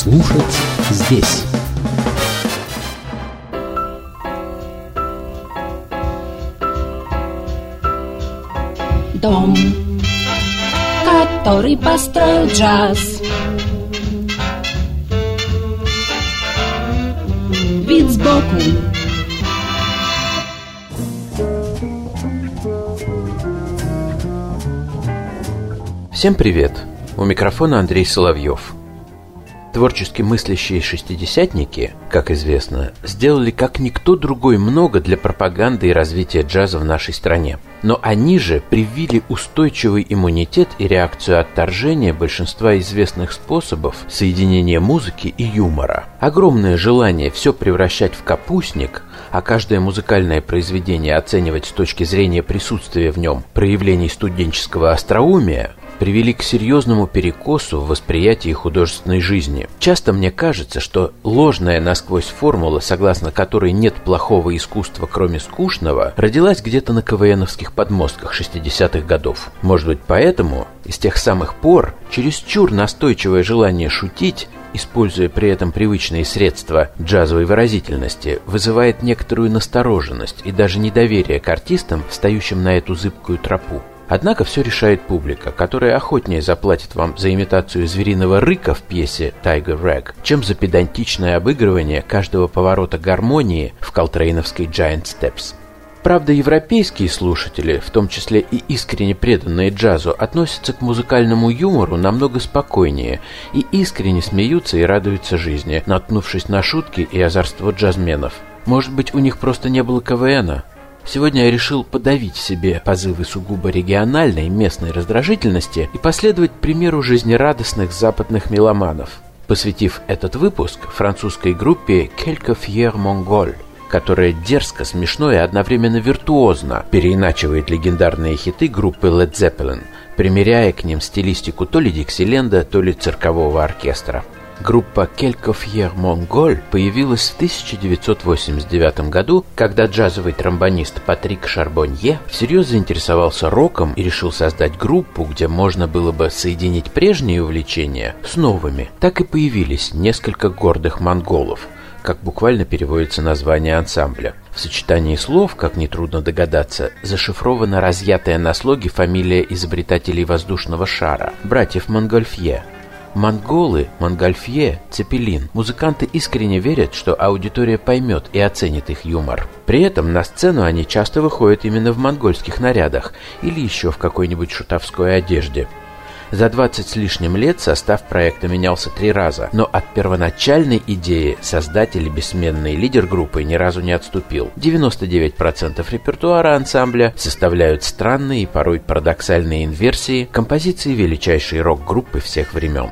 слушать здесь. Дом, который построил джаз. Вид сбоку. Всем привет! У микрофона Андрей Соловьев. Творчески мыслящие шестидесятники, как известно, сделали как никто другой много для пропаганды и развития джаза в нашей стране. Но они же привили устойчивый иммунитет и реакцию отторжения большинства известных способов соединения музыки и юмора. Огромное желание все превращать в капустник, а каждое музыкальное произведение оценивать с точки зрения присутствия в нем проявлений студенческого остроумия, привели к серьезному перекосу в восприятии художественной жизни. Часто мне кажется, что ложная насквозь формула, согласно которой нет плохого искусства, кроме скучного, родилась где-то на КВНовских подмостках 60-х годов. Может быть, поэтому из тех самых пор чересчур настойчивое желание шутить используя при этом привычные средства джазовой выразительности, вызывает некоторую настороженность и даже недоверие к артистам, встающим на эту зыбкую тропу. Однако все решает публика, которая охотнее заплатит вам за имитацию звериного рыка в пьесе «Tiger Rag», чем за педантичное обыгрывание каждого поворота гармонии в колтрейновской «Giant Steps». Правда, европейские слушатели, в том числе и искренне преданные джазу, относятся к музыкальному юмору намного спокойнее и искренне смеются и радуются жизни, наткнувшись на шутки и озорство джазменов. Может быть, у них просто не было КВНа? Сегодня я решил подавить в себе позывы сугубо региональной местной раздражительности и последовать примеру жизнерадостных западных меломанов, посвятив этот выпуск французской группе «Quelque Fier Mongol», которая дерзко, смешно и одновременно виртуозно переиначивает легендарные хиты группы Led Zeppelin, примеряя к ним стилистику то ли Диксиленда, то ли циркового оркестра. Группа Келькофьер Монголь появилась в 1989 году, когда джазовый тромбонист Патрик Шарбонье всерьез заинтересовался роком и решил создать группу, где можно было бы соединить прежние увлечения с новыми. Так и появились несколько гордых монголов – как буквально переводится название ансамбля. В сочетании слов, как нетрудно догадаться, зашифрована разъятая на слоге фамилия изобретателей воздушного шара – братьев Монгольфье – Монголы, Монгольфье, Цепелин. Музыканты искренне верят, что аудитория поймет и оценит их юмор. При этом на сцену они часто выходят именно в монгольских нарядах или еще в какой-нибудь шутовской одежде. За 20 с лишним лет состав проекта менялся три раза, но от первоначальной идеи создатель и бессменный лидер группы ни разу не отступил. 99% репертуара ансамбля составляют странные и порой парадоксальные инверсии композиции величайшей рок-группы всех времен.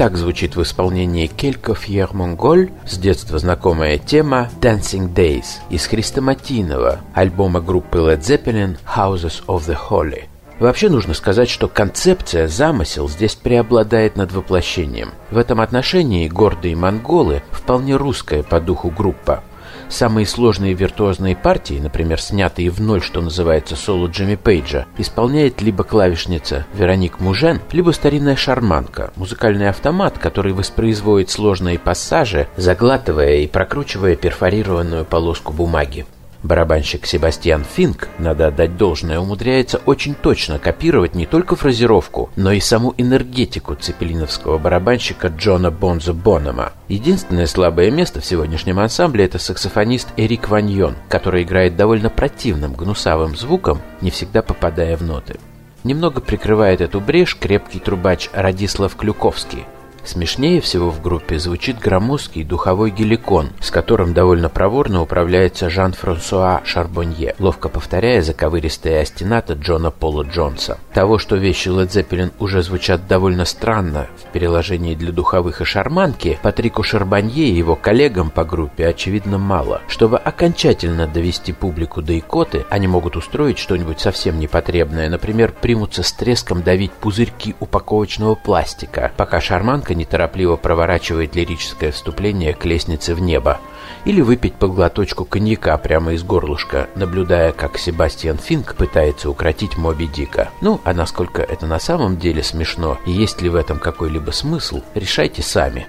Так звучит в исполнении Келько Фьер Монголь с детства знакомая тема Dancing Days из Хрестоматийного альбома группы Led Zeppelin Houses of the Holy. Вообще нужно сказать, что концепция, замысел здесь преобладает над воплощением. В этом отношении гордые монголы вполне русская по духу группа. Самые сложные виртуозные партии, например, снятые в ноль, что называется, соло Джимми Пейджа, исполняет либо клавишница Вероник Мужен, либо старинная шарманка, музыкальный автомат, который воспроизводит сложные пассажи, заглатывая и прокручивая перфорированную полоску бумаги. Барабанщик Себастьян Финк, надо отдать должное, умудряется очень точно копировать не только фразировку, но и саму энергетику цепелиновского барабанщика Джона Бонзо Бонома. Единственное слабое место в сегодняшнем ансамбле – это саксофонист Эрик Ваньон, который играет довольно противным гнусавым звуком, не всегда попадая в ноты. Немного прикрывает эту брешь крепкий трубач Радислав Клюковский – Смешнее всего в группе звучит громоздкий духовой геликон, с которым довольно проворно управляется Жан-Франсуа Шарбонье, ловко повторяя заковыристые остената Джона Пола Джонса. Того, что вещи Led Zeppelin уже звучат довольно странно в переложении для духовых и шарманки, Патрику Шарбонье и его коллегам по группе очевидно мало. Чтобы окончательно довести публику до икоты, они могут устроить что-нибудь совсем непотребное, например, примутся с треском давить пузырьки упаковочного пластика, пока шарманка Франко неторопливо проворачивает лирическое вступление к лестнице в небо, или выпить по глоточку коньяка прямо из горлышка, наблюдая, как Себастьян Финк пытается укротить Моби Дика. Ну, а насколько это на самом деле смешно и есть ли в этом какой-либо смысл, решайте сами.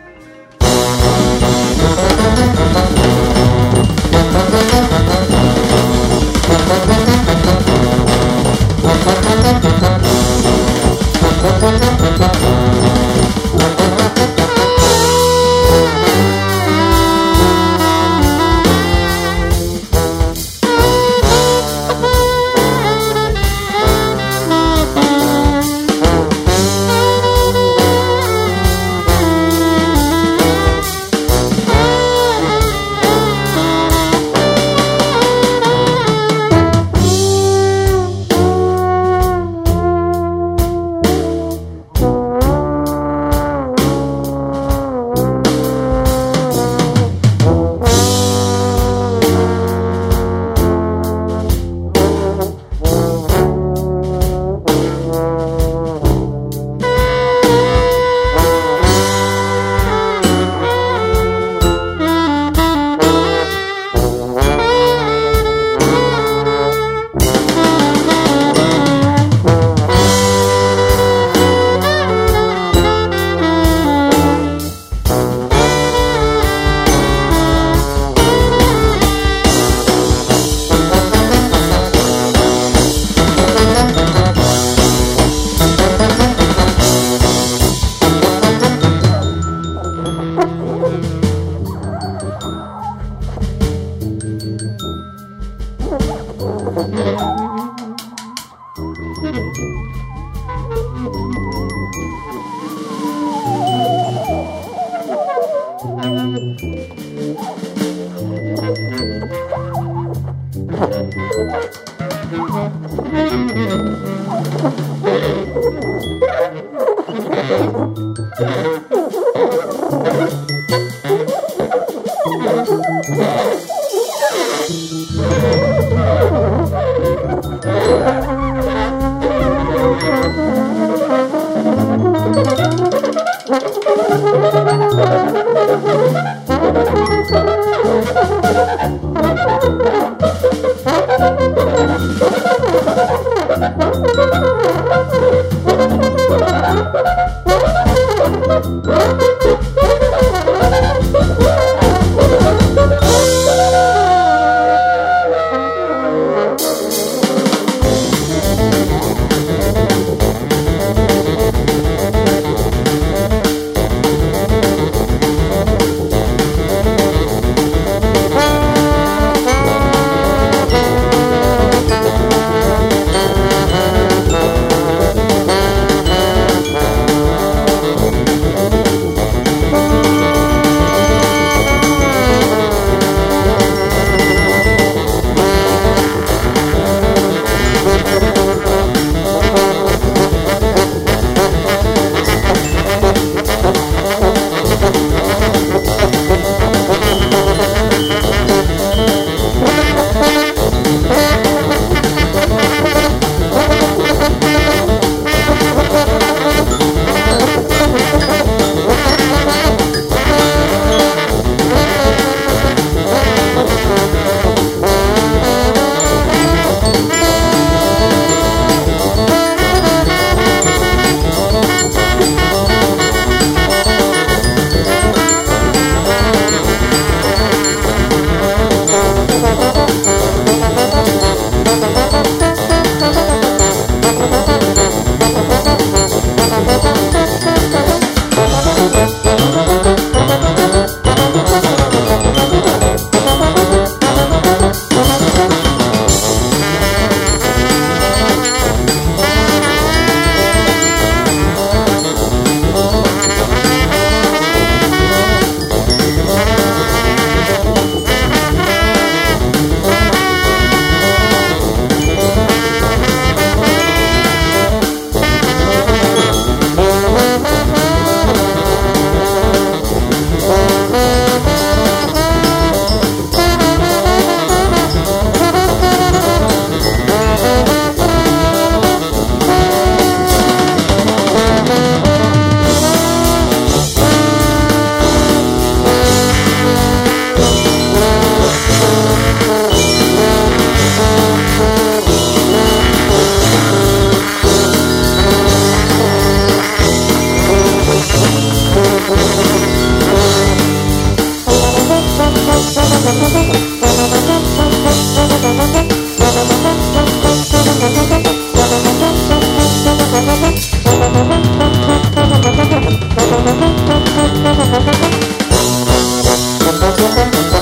Música Thank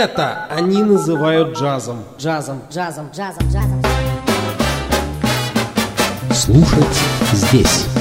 это они называют джазом. Джазом, джазом, джазом, джазом. Слушать здесь.